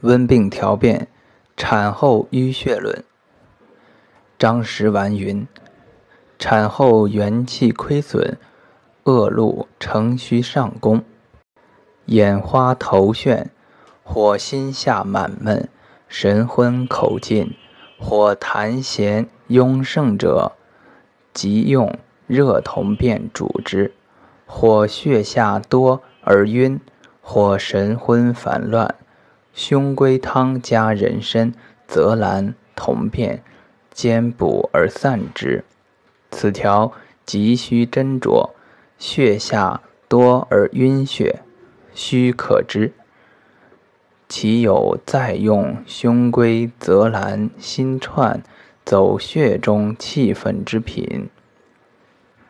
温病调变，产后淤血论。张石丸云：产后元气亏损，恶露承虚上攻，眼花头眩，或心下满闷，神昏口尽，或痰涎壅盛者，即用热铜便主之；或血下多而晕，或神昏烦乱。胸龟汤加人参、泽兰、同片，兼补而散之。此条急需斟酌，血下多而晕血，须可知。其有再用胸龟、泽兰、心串走血中气分之品，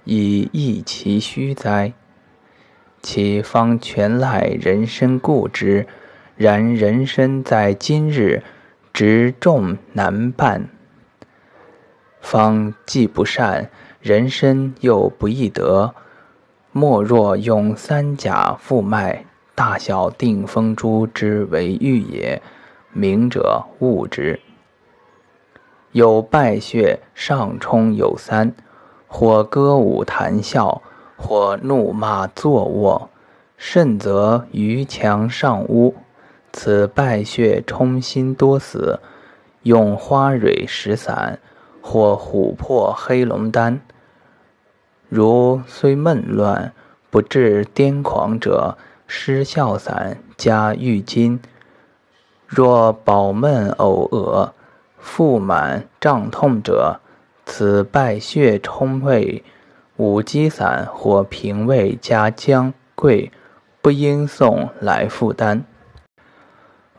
以益其虚哉？其方全赖人参固之。然人参在今日执重难办，方既不善，人参又不易得。莫若用三甲复脉、大小定风珠之为玉也。明者悟之。有败血上冲有三，或歌舞谈笑，或怒骂坐卧，甚则于墙上屋。此败血冲心多死，用花蕊石散或琥珀黑龙丹。如虽闷乱不致癫狂者，失笑散加郁金。若饱闷呕恶、腹满胀痛者，此败血冲胃五鸡散或平胃加姜桂，不应送来复丹。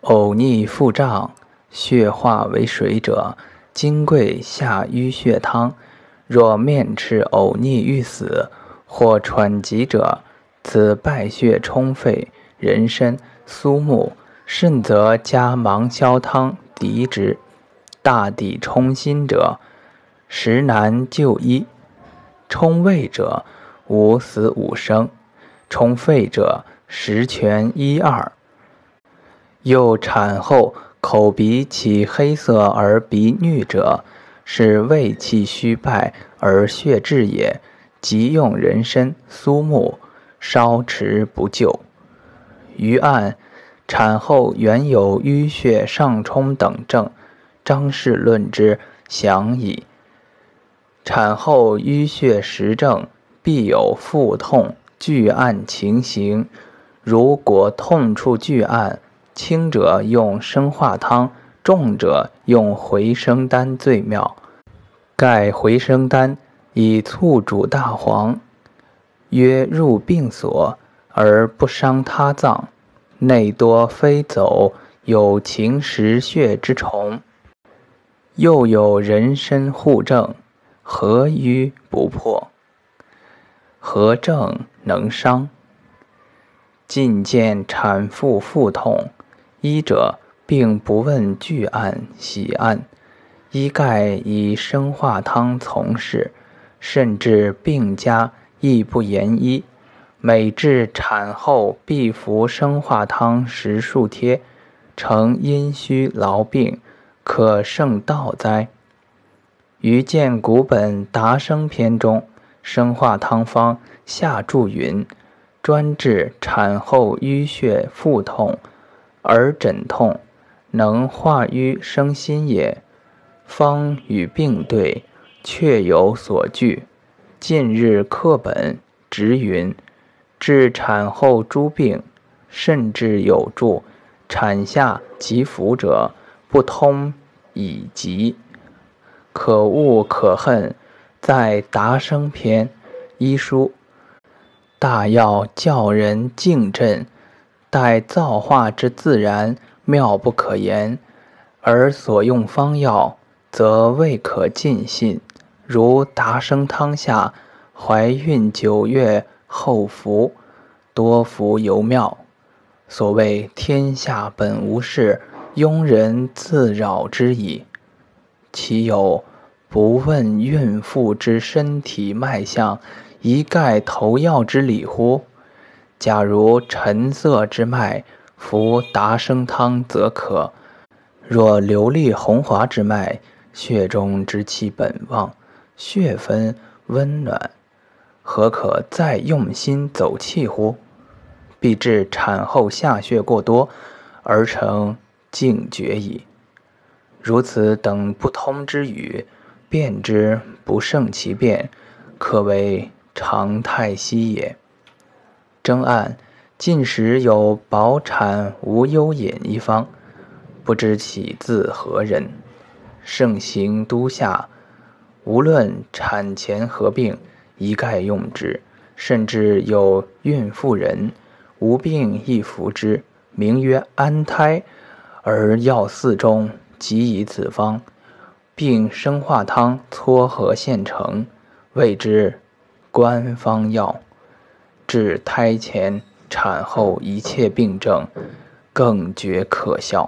呕逆腹胀，血化为水者，金匮下淤血汤。若面赤呕逆欲死，或喘急者，此败血冲肺，人参、苏木，甚则加芒硝汤敌之。大抵冲心者，实难就医。冲胃者，五死五生；冲肺者，十全一二。又产后口鼻起黑色而鼻衄者，是胃气虚败而血滞也。即用人参、苏木，稍迟不救。余案产后原有淤血上冲等症，张氏论之详矣。产后淤血实症，必有腹痛剧按情形，如果痛处剧按。轻者用生化汤，重者用回生丹最妙。盖回生丹以醋煮大黄，曰入病所而不伤他脏，内多飞走有情食血之虫，又有人参护正，何瘀不破？何症能伤？近见产妇腹痛。医者并不问具案喜案，医盖以生化汤从事，甚至病家亦不言医。每至产后必服生化汤十数贴，成阴虚劳病，可胜道哉？于见古本达生篇中，生化汤方下注云：专治产后淤血腹痛。而枕痛能化瘀生心也，方与病对，确有所据。近日课本直云，治产后诸病，甚至有注产下疾服者，不通以疾。可恶可恨，在达生篇医书，大要教人敬镇。待造化之自然妙不可言，而所用方药则未可尽信。如达生汤下，怀孕九月后服，多服尤妙。所谓天下本无事，庸人自扰之矣。岂有不问孕妇之身体脉象，一概投药之理乎？假如沉色之脉，服达生汤则可。若流利红滑之脉，血中之气本旺，血分温暖，何可再用心走气乎？必致产后下血过多，而成静绝矣。如此等不通之语，辨之不胜其变，可为常态息也。征案近时有保产无忧饮一方，不知其自何人。盛行都下，无论产前何病，一概用之。甚至有孕妇人无病亦服之，名曰安胎，而药肆中即以此方，并生化汤撮合现成，谓之官方药。治胎前、产后一切病症，更觉可笑。